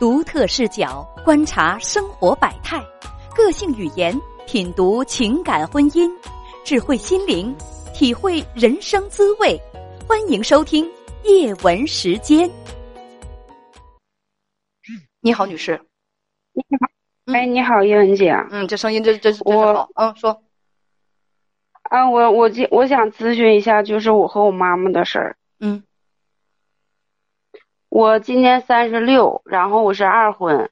独特视角观察生活百态，个性语言品读情感婚姻，智慧心灵体会人生滋味。欢迎收听叶文时间。你好，女士。你好，哎，你好，叶文姐。嗯，这声音真真是真是好。嗯，说。啊，我我我想咨询一下，就是我和我妈妈的事儿。嗯。我今年三十六，然后我是二婚，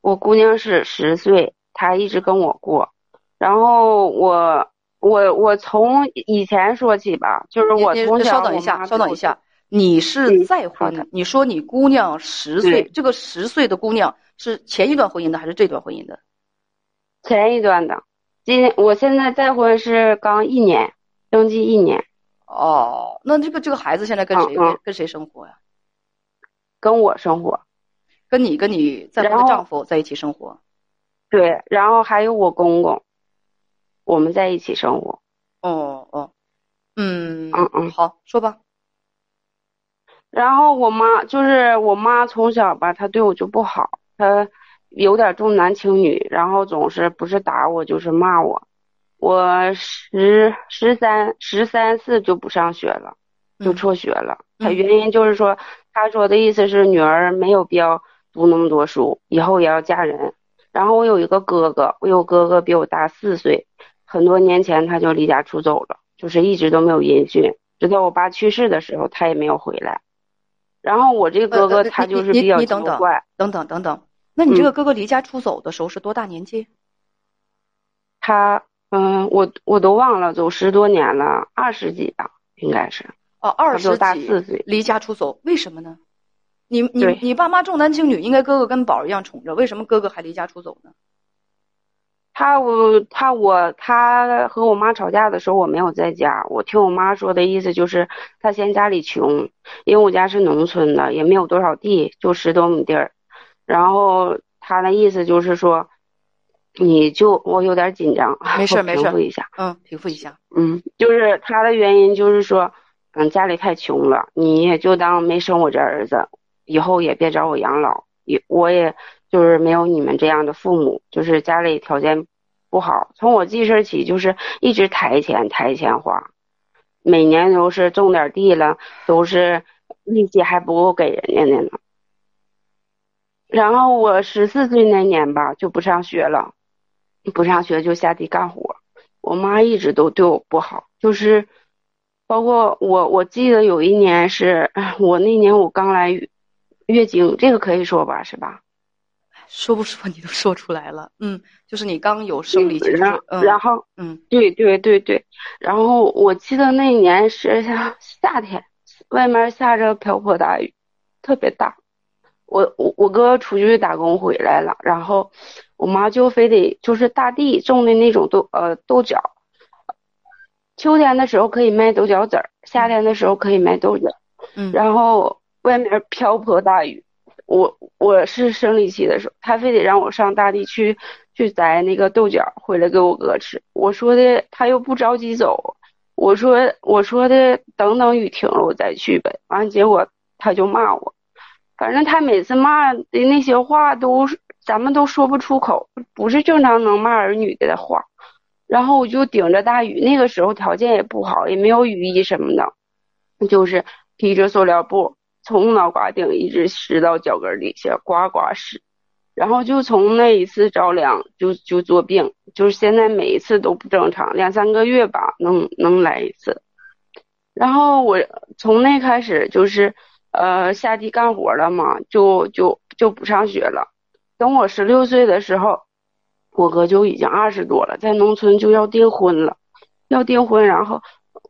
我姑娘是十岁，她一直跟我过，然后我我我从以前说起吧，就是我从小稍等一下，稍等一下，你是再婚？你说你姑娘十岁，这个十岁的姑娘是前一段婚姻的还是这段婚姻的？前一段的，今我现在再婚是刚一年，登记一年。哦，那这个这个孩子现在跟谁跟谁生活呀？跟我生活，跟你跟你再婚的丈夫在一起生活，对，然后还有我公公，我们在一起生活。哦哦，嗯嗯嗯，好，说吧。然后我妈就是我妈从小吧，她对我就不好，她有点重男轻女，然后总是不是打我就是骂我。我十十三十三四就不上学了，就辍学了。他原因就是说。他说的意思是女儿没有必要读那么多书，以后也要嫁人。然后我有一个哥哥，我有哥哥比我大四岁，很多年前他就离家出走了，就是一直都没有音讯，直到我爸去世的时候他也没有回来。然后我这个哥哥他就是比较奇怪，等等等等，那你这个哥哥离家出走的时候是多大年纪？他嗯，我我都忘了，走十多年了，二十几吧，应该是。哦，二十几，离家出走，为什么呢？你你你爸妈重男轻女，应该哥哥跟宝儿一样宠着，为什么哥哥还离家出走呢？他我他我他和我妈吵架的时候，我没有在家。我听我妈说的意思就是，他嫌家里穷，因为我家是农村的，也没有多少地，就十多亩地儿。然后他的意思就是说，你就我有点紧张，没事 没事，平复一下，嗯，平复一下，嗯，就是他的原因就是说。嗯，家里太穷了，你也就当没生我这儿子，以后也别找我养老，也我也就是没有你们这样的父母，就是家里条件不好，从我记事起就是一直抬钱抬钱花，每年都是种点地了，都是利息还不够给人家的呢。然后我十四岁那年吧，就不上学了，不上学就下地干活，我妈一直都对我不好，就是。包括我，我记得有一年是我那年我刚来月经，这个可以说吧，是吧？说不说你都说出来了，嗯，就是你刚有生理期，嗯，然后，嗯，对对对对，然后我记得那年是夏天，外面下着瓢泼大雨，特别大。我我我哥出去打工回来了，然后我妈就非得就是大地种的那种豆呃豆角。秋天的时候可以卖豆角籽儿，夏天的时候可以卖豆角。嗯，然后外面瓢泼大雨，我我是生理期的时候，他非得让我上大地去去摘那个豆角回来给我哥吃。我说的他又不着急走，我说我说的等等雨停了我再去呗。完结果他就骂我，反正他每次骂的那些话都咱们都说不出口，不是正常能骂儿女的话。然后我就顶着大雨，那个时候条件也不好，也没有雨衣什么的，就是披着塑料布，从脑瓜顶一直湿到脚跟底下，呱呱湿。然后就从那一次着凉，就就做病，就是现在每一次都不正常，两三个月吧能能来一次。然后我从那开始就是呃下地干活了嘛，就就就不上学了。等我十六岁的时候。我哥就已经二十多了，在农村就要订婚了，要订婚，然后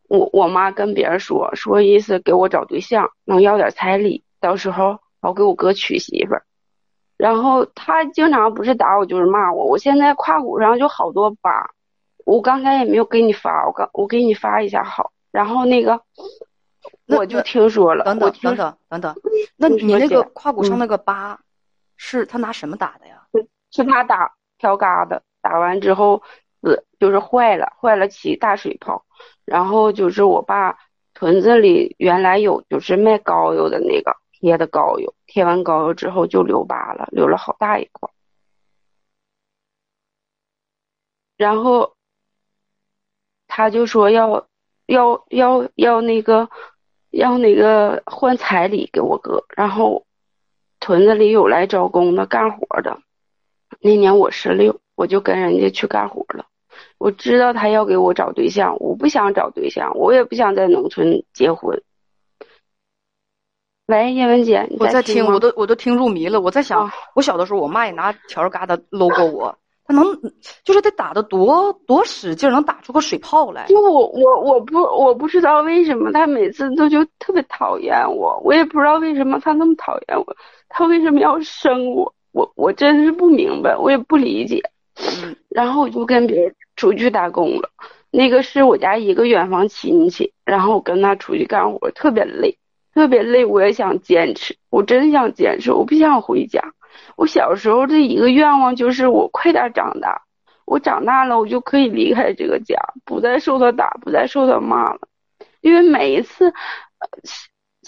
我我妈跟别人说说意思给我找对象，能要点彩礼，到时候好给我哥娶媳妇儿。然后他经常不是打我就是骂我，我现在胯骨上就好多疤，我刚才也没有给你发，我刚我给你发一下好。然后那个我就听说了，等等等等等等，那你那个胯骨上那个疤，是他拿什么打的呀？是他打。挑疙瘩打完之后死就是坏了，坏了起大水泡。然后就是我爸屯子里原来有就是卖膏药的那个，贴的膏药，贴完膏药之后就留疤了，留了好大一块。然后他就说要要要要那个要那个换彩礼给我哥，然后屯子里有来招工的干活的。那年我十六，我就跟人家去干活了。我知道他要给我找对象，我不想找对象，我也不想在农村结婚。喂，叶文姐，我在听我都我都听入迷了。我在想，我小的时候，我妈也拿笤帚疙瘩搂过我。她能，就是得打的多多使劲，能打出个水泡来。就我我我不我不知道为什么她每次都就特别讨厌我，我也不知道为什么她那么讨厌我，她为什么要生我？我我真是不明白，我也不理解。然后我就跟别人出去打工了，那个是我家一个远房亲戚，然后我跟他出去干活，特别累，特别累。我也想坚持，我真想坚持，我不想回家。我小时候的一个愿望就是我快点长大，我长大了我就可以离开这个家，不再受他打，不再受他骂了。因为每一次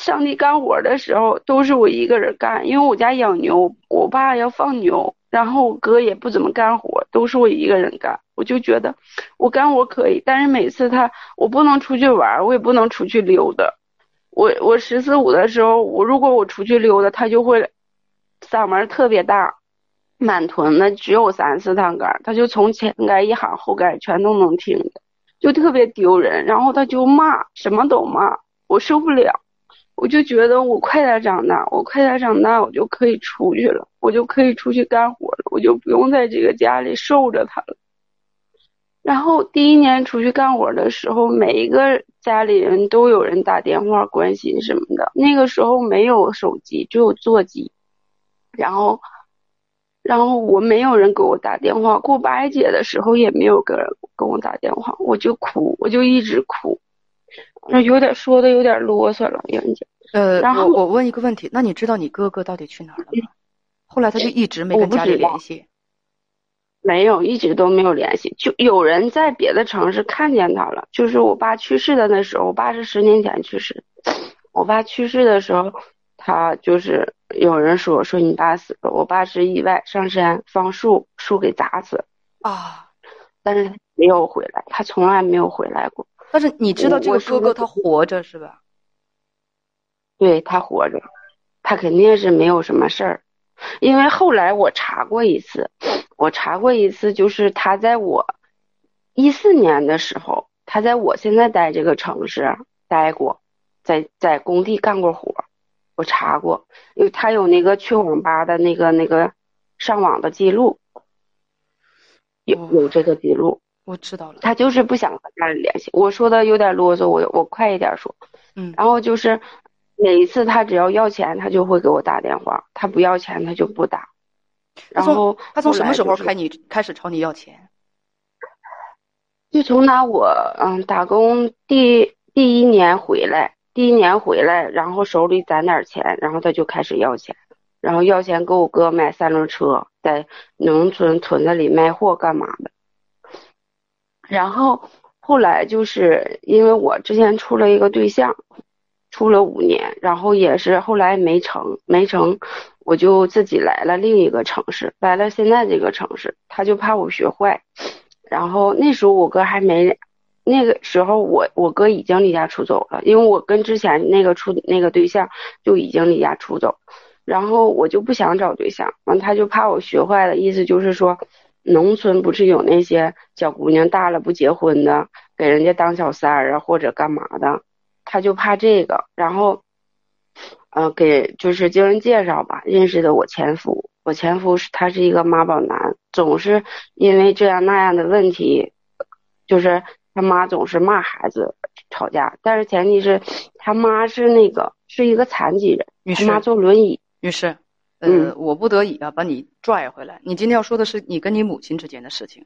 上地干活的时候都是我一个人干，因为我家养牛，我爸要放牛，然后我哥也不怎么干活，都是我一个人干。我就觉得我干活可以，但是每次他我不能出去玩，我也不能出去溜达。我我十四五的时候，我如果我出去溜达，他就会。嗓门特别大，满屯子只有三四趟杆，他就从前杆一喊后杆全都能听见，就特别丢人。然后他就骂，什么都骂，我受不了，我就觉得我快点长大，我快点长大，我就可以出去了，我就可以出去干活了，我就不用在这个家里受着他了。然后第一年出去干活的时候，每一个家里人都有人打电话关心什么的。那个时候没有手机，只有座机。然后，然后我没有人给我打电话，过八一节的时候也没有个人跟我打电话，我就哭，我就一直哭，那有点说的有点啰嗦了，杨姐。呃，然后我问一个问题，那你知道你哥哥到底去哪儿了吗？后来他就一直没跟家里联系。没有，一直都没有联系。就有人在别的城市看见他了，就是我爸去世的那时候，我爸是十年前去世，我爸去世的时候。他就是有人说说你爸死了，我爸是意外上山放树，树给砸死了啊，但是没有回来，他从来没有回来过。但是你知道这个哥哥他活着是吧？对他活着，他肯定是没有什么事儿，因为后来我查过一次，我查过一次，就是他在我一四年的时候，他在我现在待这个城市待过，在在工地干过活。我查过，因为他有那个去网吧的那个那个上网的记录，有有这个记录。我知道了。他就是不想和家里联系。我说的有点啰嗦，我我快一点说。嗯。然后就是每一次他只要要钱，他就会给我打电话；他不要钱，他就不打。然后他从什么时候开你开始朝你要钱？就从拿我嗯打工第第一年回来。第一年回来，然后手里攒点钱，然后他就开始要钱，然后要钱给我哥买三轮车，在农村屯子里卖货干嘛的。然后后来就是因为我之前处了一个对象，处了五年，然后也是后来没成，没成，我就自己来了另一个城市，来了现在这个城市，他就怕我学坏，然后那时候我哥还没。那个时候，我我哥已经离家出走了，因为我跟之前那个处那个对象就已经离家出走，然后我就不想找对象，完他就怕我学坏了，意思就是说，农村不是有那些小姑娘大了不结婚的，给人家当小三儿啊或者干嘛的，他就怕这个，然后，呃，给就是经人介绍吧，认识的我前夫，我前夫是他是一个妈宝男，总是因为这样那样的问题，就是。他妈总是骂孩子吵架，但是前提是他妈是那个是一个残疾人，他妈坐轮椅。女士，呃，我不得已啊，把你拽回来。你今天要说的是你跟你母亲之间的事情。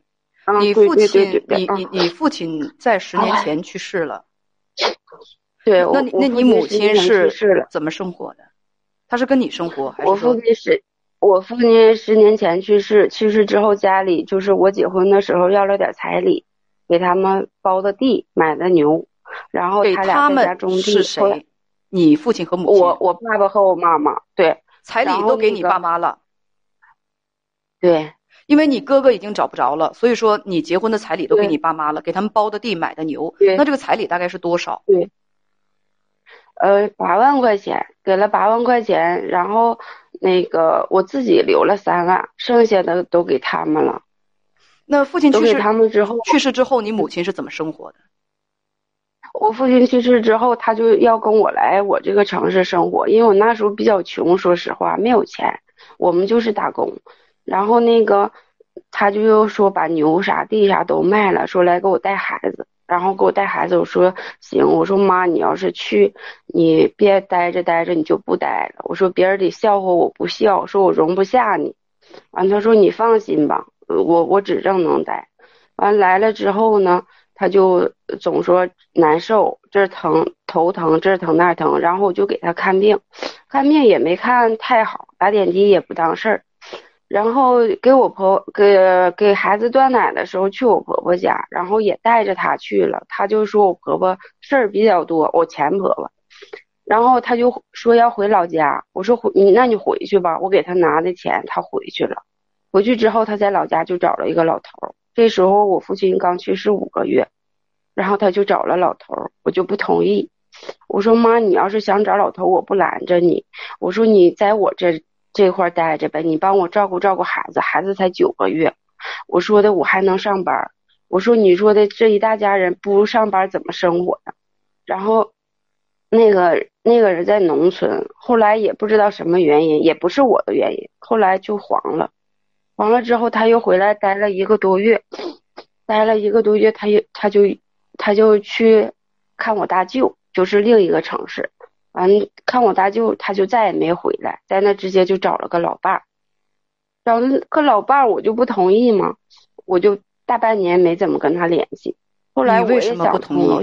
你父亲，你你你父亲在十年前去世了。对，那那你母亲是是怎么生活的？他是跟你生活还是？我父亲是，我父亲十年前去世，去世之后家里就是我结婚的时候要了点彩礼。给他们包的地，买的牛，然后他俩在家种地。是谁？你父亲和母亲。我我爸爸和我妈妈对彩礼都给你爸妈了。对，因为你哥哥已经找不着了，所以说你结婚的彩礼都给你爸妈了，给他们包的地买的牛。对，那这个彩礼大概是多少？对，呃，八万块钱，给了八万块钱，然后那个我自己留了三万，剩下的都给他们了。那父亲去世他们之后，去世之后，你母亲是怎么生活的？我父亲去世之后，他就要跟我来我这个城市生活，因为我那时候比较穷，说实话没有钱，我们就是打工。然后那个他就又说把牛啥地啥都卖了，说来给我带孩子，然后给我带孩子。我说行，我说妈，你要是去，你别待着待着，你就不待了。我说别人得笑话我不笑，说我容不下你。完他说你放心吧。我我指正能待，完来了之后呢，他就总说难受，这疼头疼，这疼那疼，然后我就给他看病，看病也没看太好，打点滴也不当事儿，然后给我婆给给孩子断奶的时候去我婆婆家，然后也带着他去了，他就说我婆婆事儿比较多，我前婆婆，然后他就说要回老家，我说回你那你回去吧，我给他拿的钱，他回去了。回去之后，他在老家就找了一个老头儿。这时候我父亲刚去世五个月，然后他就找了老头儿，我就不同意。我说妈，你要是想找老头，我不拦着你。我说你在我这这块待着呗，你帮我照顾照顾孩子，孩子才九个月。我说的我还能上班。我说你说的这一大家人不上班怎么生活呀？然后那个那个人在农村，后来也不知道什么原因，也不是我的原因，后来就黄了。完了之后，他又回来待了一个多月，待了一个多月，他又他就他就去看我大舅，就是另一个城市。完看我大舅，他就再也没回来，在那直接就找了个老伴儿，找了个老伴儿，我就不同意嘛，我就大半年没怎么跟他联系。后来我也想通了，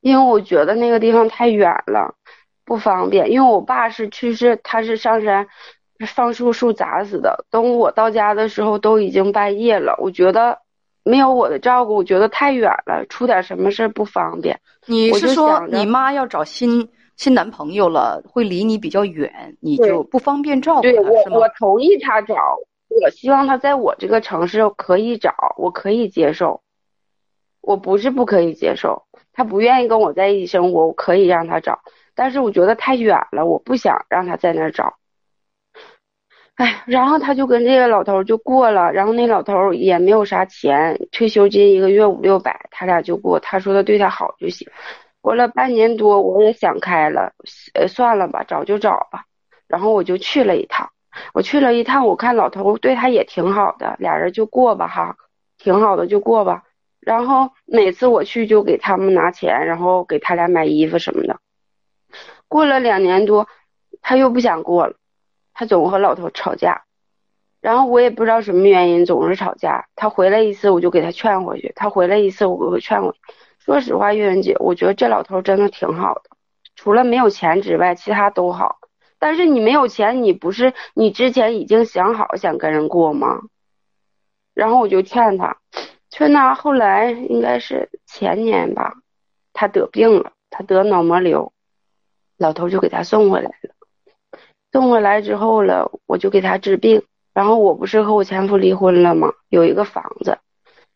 因为我觉得那个地方太远了，不方便。因为我爸是去世，他是上山。放树树砸死的。等我到家的时候，都已经半夜了。我觉得没有我的照顾，我觉得太远了，出点什么事不方便。你是说你妈要找新新男朋友了，会离你比较远，你就不方便照顾对我我同意他找，我希望他在我这个城市可以找，我可以接受。我不是不可以接受，他不愿意跟我在一起生活，我可以让他找，但是我觉得太远了，我不想让他在那儿找。哎，然后他就跟这个老头就过了，然后那老头也没有啥钱，退休金一个月五六百，他俩就过。他说他对他好就行。过了半年多，我也想开了，呃，算了吧，找就找吧。然后我就去了一趟，我去了一趟，我看老头对他也挺好的，俩人就过吧哈，挺好的就过吧。然后每次我去就给他们拿钱，然后给他俩买衣服什么的。过了两年多，他又不想过了。他总和老头吵架，然后我也不知道什么原因，总是吵架。他回来一次，我就给他劝回去；他回来一次，我给劝回去。说实话，月圆姐，我觉得这老头真的挺好的，除了没有钱之外，其他都好。但是你没有钱，你不是你之前已经想好想跟人过吗？然后我就劝他，劝他。后来应该是前年吧，他得病了，他得脑膜瘤，老头就给他送回来了。送回来之后了，我就给他治病。然后我不是和我前夫离婚了吗？有一个房子，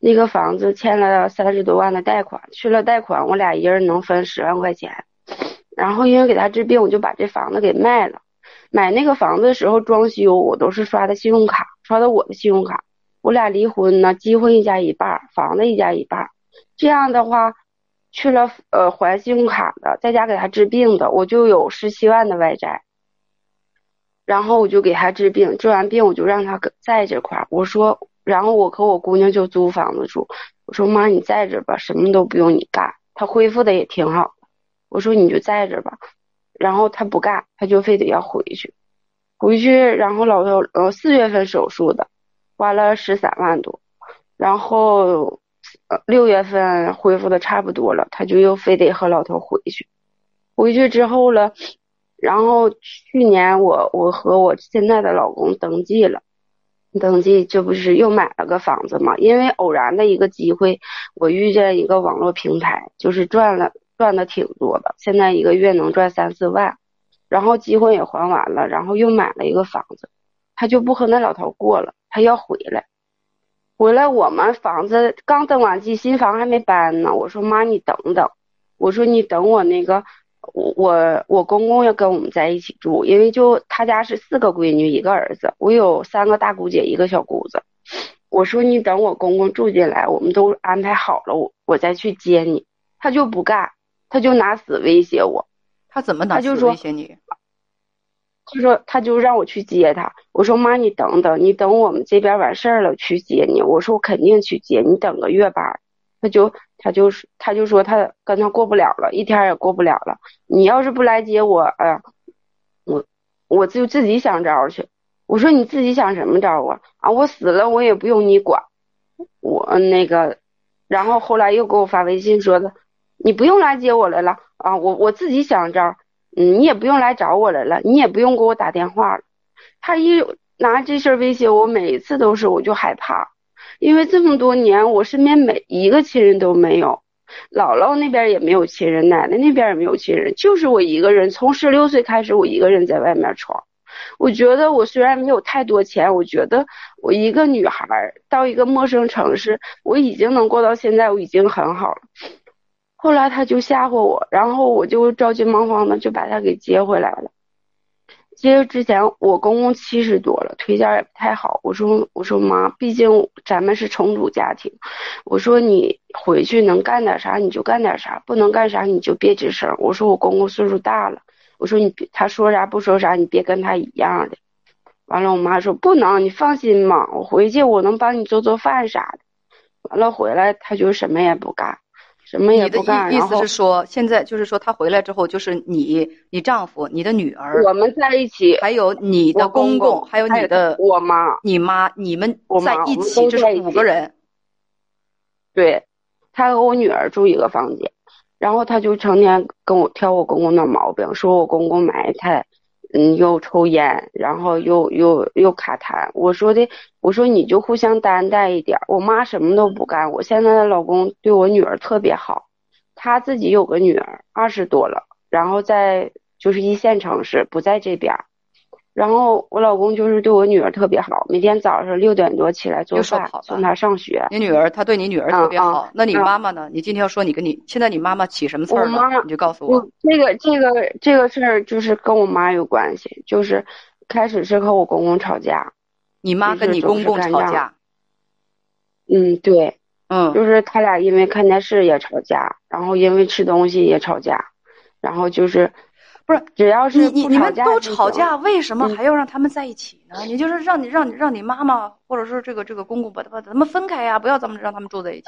那个房子欠了三十多万的贷款，去了贷款，我俩一人能分十万块钱。然后因为给他治病，我就把这房子给卖了。买那个房子的时候装修，我都是刷的信用卡，刷的我的信用卡。我俩离婚呢，结婚一家一半，房子一家一半。这样的话，去了呃还信用卡的，在家给他治病的，我就有十七万的外债。然后我就给他治病，治完病我就让他在这块儿。我说，然后我和我姑娘就租房子住。我说妈，你在这儿吧，什么都不用你干。他恢复的也挺好的。我说你就在这儿吧。然后他不干，他就非得要回去。回去，然后老头呃四月份手术的，花了十三万多。然后呃六月份恢复的差不多了，他就又非得和老头回去。回去之后了。然后去年我我和我现在的老公登记了，登记这不是又买了个房子嘛？因为偶然的一个机会，我遇见一个网络平台，就是赚了赚的挺多的，现在一个月能赚三四万，然后结婚也还完了，然后又买了一个房子，他就不和那老头过了，他要回来。回来我们房子刚登完记，新房还没搬呢。我说妈，你等等，我说你等我那个，我我我公公要跟我们在一起住，因为就他家是四个闺女一个儿子，我有三个大姑姐一个小姑子。我说你等我公公住进来，我们都安排好了，我我再去接你。他就不干，他就拿死威胁我。他怎么拿死威胁你？他说他就让我去接他。我说妈，你等等，你等我们这边完事儿了去接你。我说我肯定去接你，等个月吧。他就他就是他就说他跟他过不了了，一天也过不了了。你要是不来接我，哎呀，我我就自己想招去。我说你自己想什么招啊？啊，我死了我也不用你管，我那个，然后后来又给我发微信说的，你不用来接我来了啊，我我自己想招，嗯，你也不用来找我来了，你也不用给我打电话。他一拿这事威胁我，每一次都是我就害怕，因为这么多年我身边每一个亲人都没有，姥姥那边也没有亲人，奶奶那边也没有亲人，就是我一个人，从十六岁开始我一个人在外面闯。我觉得我虽然没有太多钱，我觉得我一个女孩到一个陌生城市，我已经能过到现在，我已经很好了。后来他就吓唬我，然后我就着急忙慌的就把他给接回来了。其实之前我公公七十多了，腿脚也不太好。我说我说妈，毕竟咱们是重组家庭，我说你回去能干点啥你就干点啥，不能干啥你就别吱声。我说我公公岁数大了。我说你，他说啥不说啥，你别跟他一样的。完了，我妈说不能，你放心嘛，我回去我能帮你做做饭啥的。完了回来他就什么也不干，什么也不干。意思是说，现在就是说他回来之后，就是你、你丈夫、你的女儿，我们在一起，还有你的公公，还有你的我妈、你妈，你们在一起，这是五个人。对，他和我女儿住一个房间。然后他就成天跟我挑我公公的毛病，说我公公埋汰，嗯，又抽烟，然后又又又卡痰。我说的，我说你就互相担待一点。我妈什么都不干，我现在的老公对我女儿特别好，他自己有个女儿，二十多了，然后在就是一线城市，不在这边。然后我老公就是对我女儿特别好，每天早上六点多起来做饭，送她上学。你女儿，他对你女儿特别好。那你妈妈呢？你今天要说你跟你现在你妈妈起什么刺儿了？你就告诉我。这个这个这个事儿就是跟我妈有关系，就是开始是和我公公吵架。你妈跟你公公吵架？嗯，对，嗯，就是他俩因为看电视也吵架，然后因为吃东西也吵架，然后就是。不是，只要是你你你们都吵架，为什么还要让他们在一起呢？你就是让你让你让你妈妈或者说这个这个公公把把他们分开呀，不要咱们让他们住在一起。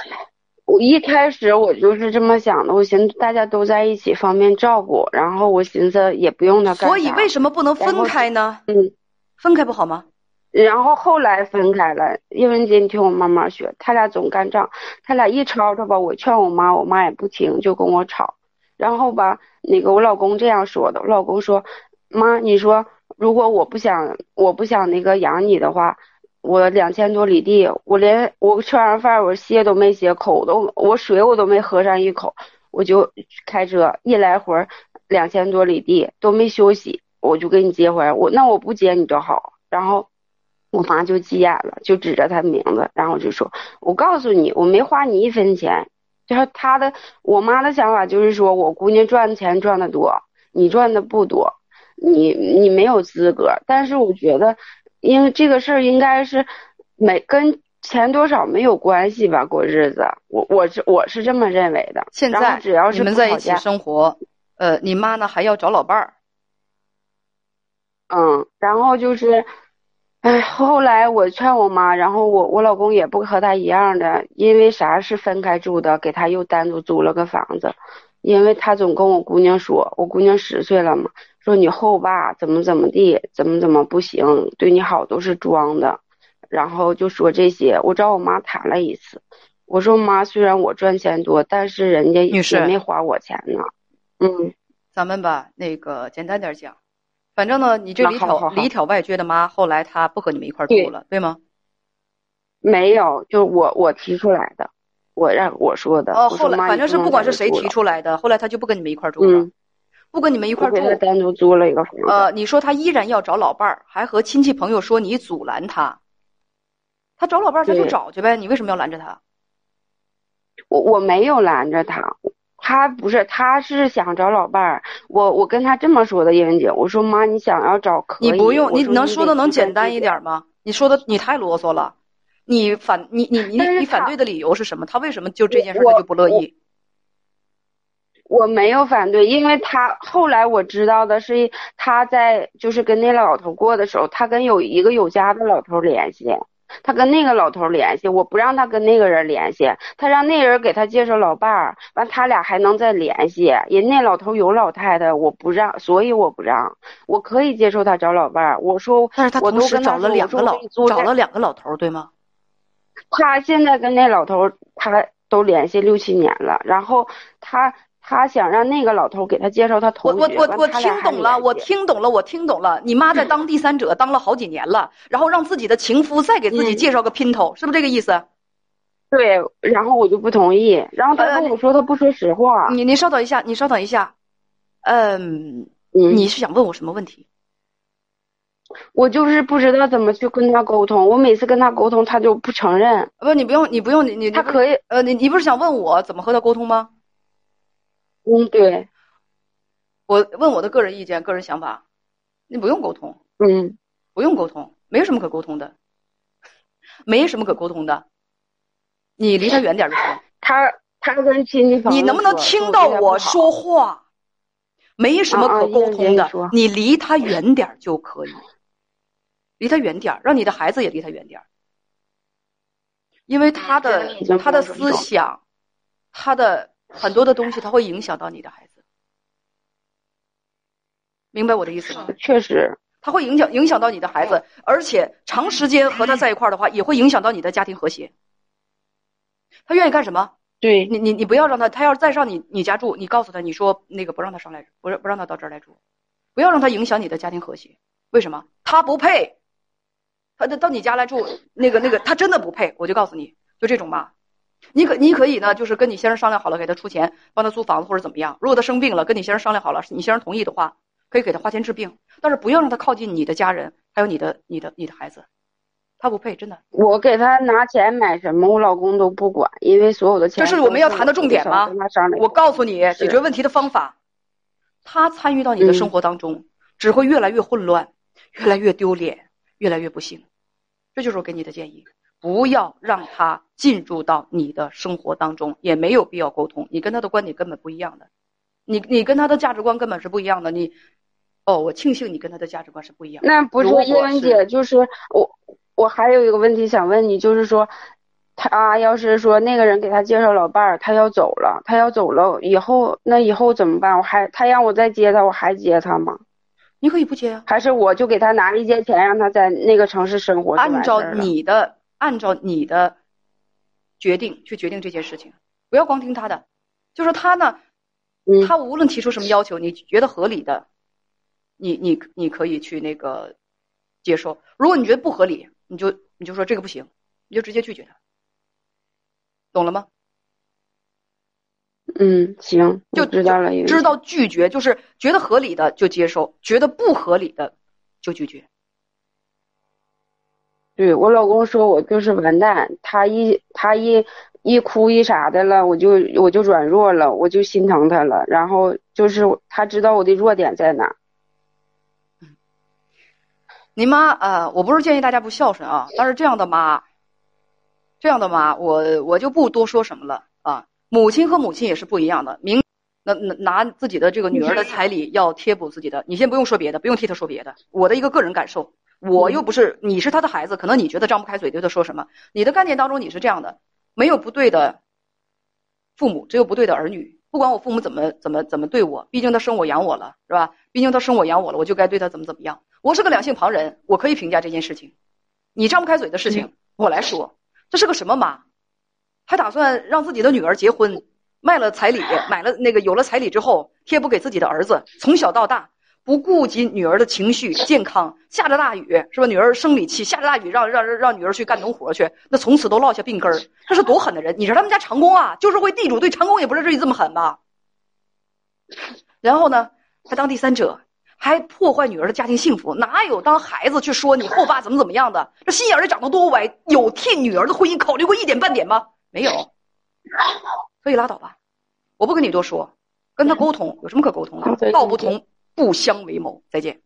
我一开始我就是这么想的，我寻思大家都在一起方便照顾，然后我寻思也不用他干所以为什么不能分开呢？嗯，分开不好吗？然后后来分开了，叶文杰，你听我慢慢学，他俩总干仗，他俩一吵吵吧，我劝我妈，我妈也不听，就跟我吵。然后吧，那个我老公这样说的，我老公说，妈，你说如果我不想，我不想那个养你的话，我两千多里地，我连我吃完饭我歇都没歇，口都我水我都没喝上一口，我就开车一来回两千多里地都没休息，我就给你接回来，我那我不接你就好。然后我妈就急眼了，就指着他名字，然后就说，我告诉你，我没花你一分钱。就是他的，我妈的想法就是说，我姑娘赚的钱赚的多，你赚的不多，你你没有资格。但是我觉得，因为这个事儿应该是没跟钱多少没有关系吧？过日子，我我是我是这么认为的。现在只要是你们在一起生活，呃，你妈呢还要找老伴儿。嗯，然后就是。哎，后来我劝我妈，然后我我老公也不和他一样的，因为啥是分开住的，给他又单独租了个房子，因为他总跟我姑娘说，我姑娘十岁了嘛，说你后爸怎么怎么地，怎么怎么不行，对你好都是装的，然后就说这些。我找我妈谈了一次，我说妈，虽然我赚钱多，但是人家也没花我钱呢。嗯，咱们吧，那个简单点讲。反正呢，你这里挑里挑外撅的妈，后来她不和你们一块住了，对吗？没有，就我我提出来的。我让我说的。哦，后来反正是不管是谁提出来的，后来他就不跟你们一块住了，不跟你们一块住。单独租了一个房子。呃，你说他依然要找老伴儿，还和亲戚朋友说你阻拦他。他找老伴儿他就找去呗，你为什么要拦着他？我我没有拦着他，他不是，他是想找老伴儿。我我跟他这么说的，叶文姐，我说妈，你想要找可以。你不用，你能说的能简单一点吗？你说的你太啰嗦了。你反你你你你反对的理由是什么？他为什么就这件事他就不乐意？我没有反对，因为他后来我知道的是他在就是跟那老头过的时候，他跟有一个有家的老头联系。他跟那个老头联系，我不让他跟那个人联系，他让那人给他介绍老伴儿，完他俩还能再联系。人那老头有老太太，我不让，所以我不让。我可以接受他找老伴儿，我说，但是他同时找了两个老，找了两个老头，对吗？他现在跟那老头他都联系六七年了，然后他。他想让那个老头给他介绍他同学，我我我我听懂了，我听懂了，我听懂了。你妈在当第三者当了好几年了，然后让自己的情夫再给自己介绍个姘头，是不是这个意思？对，然后我就不同意，然后他跟我说他不说实话。你你稍等一下，你稍等一下，嗯，你是想问我什么问题？我就是不知道怎么去跟他沟通，我每次跟他沟通，他就不承认。不，你不用，你不用，你你他可以，呃，你你不是想问我怎么和他沟通吗？嗯，对，我问我的个人意见、个人想法，你不用沟通，嗯，不用沟通，没有什么可沟通的，没什么可沟通的，你离他远点就行。他他跟亲戚朋友，你能不能听到我说话？没什么可沟通的，你离他远点就可以，离他远点让你的孩子也离他远点因为他的他的思想，他的。很多的东西，它会影响到你的孩子，明白我的意思吗？确实，它会影响影响到你的孩子，而且长时间和他在一块儿的话，也会影响到你的家庭和谐。他愿意干什么？对你，你你不要让他，他要是再上你你家住，你告诉他，你说那个不让他上来，不让不让他到这儿来住，不要让他影响你的家庭和谐。为什么？他不配，他到你家来住，那个那个，他真的不配。我就告诉你，就这种嘛。你可你可以呢，就是跟你先生商量好了，给他出钱帮他租房子或者怎么样。如果他生病了，跟你先生商量好了，你先生同意的话，可以给他花钱治病，但是不要让他靠近你的家人，还有你的、你的、你的孩子，他不配，真的。我给他拿钱买什么，我老公都不管，因为所有的钱。这是我们要谈的重点吗？我告诉你解决问题的方法，他参与到你的生活当中，只会越来越混乱，越来越丢脸，越来越不幸。这就是我给你的建议。不要让他进入到你的生活当中，也没有必要沟通。你跟他的观点根本不一样的，你你跟他的价值观根本是不一样的。你，哦，我庆幸你跟他的价值观是不一样。那不是叶文姐，就是我，我还有一个问题想问你，就是说，他要是说那个人给他介绍老伴儿，他要走了，他要走了以后，那以后怎么办？我还他让我再接他，我还接他吗？你可以不接啊，还是我就给他拿一些钱，让他在那个城市生活？按照你的。按照你的决定去决定这件事情，不要光听他的。就是他呢，他无论提出什么要求，你觉得合理的，你你你可以去那个接受。如果你觉得不合理，你就你就说这个不行，你就直接拒绝他，懂了吗？嗯，行，就知道了。知道拒绝就是觉得合理的就接受，觉得不合理的就拒绝。对我老公说我就是完蛋，他一他一一哭一啥的了，我就我就软弱了，我就心疼他了。然后就是他知道我的弱点在哪。你妈呃，我不是建议大家不孝顺啊，但是这样的妈，这样的妈，我我就不多说什么了啊。母亲和母亲也是不一样的，明拿拿拿自己的这个女儿的彩礼要贴补自己的，你先不用说别的，不用替他说别的，我的一个个人感受。我又不是你是他的孩子，可能你觉得张不开嘴对他说什么？你的概念当中你是这样的，没有不对的父母，只有不对的儿女。不管我父母怎么怎么怎么对我，毕竟他生我养我了，是吧？毕竟他生我养我了，我就该对他怎么怎么样。我是个两性旁人，我可以评价这件事情。你张不开嘴的事情，我来说，这是个什么妈？还打算让自己的女儿结婚，卖了彩礼，买了那个有了彩礼之后贴补给自己的儿子，从小到大。不顾及女儿的情绪健康，下着大雨是吧？女儿生理期，下着大雨让让让让女儿去干农活去，那从此都落下病根儿。他是多狠的人！你是他们家长工啊，旧社会地主对长工也不是至于这么狠吧？然后呢，还当第三者，还破坏女儿的家庭幸福，哪有当孩子去说你后爸怎么怎么样的？这心眼儿长得多歪，有替女儿的婚姻考虑过一点半点吗？没有，所以拉倒吧，我不跟你多说，跟他沟通有什么可沟通的？道不同不相为谋，再见。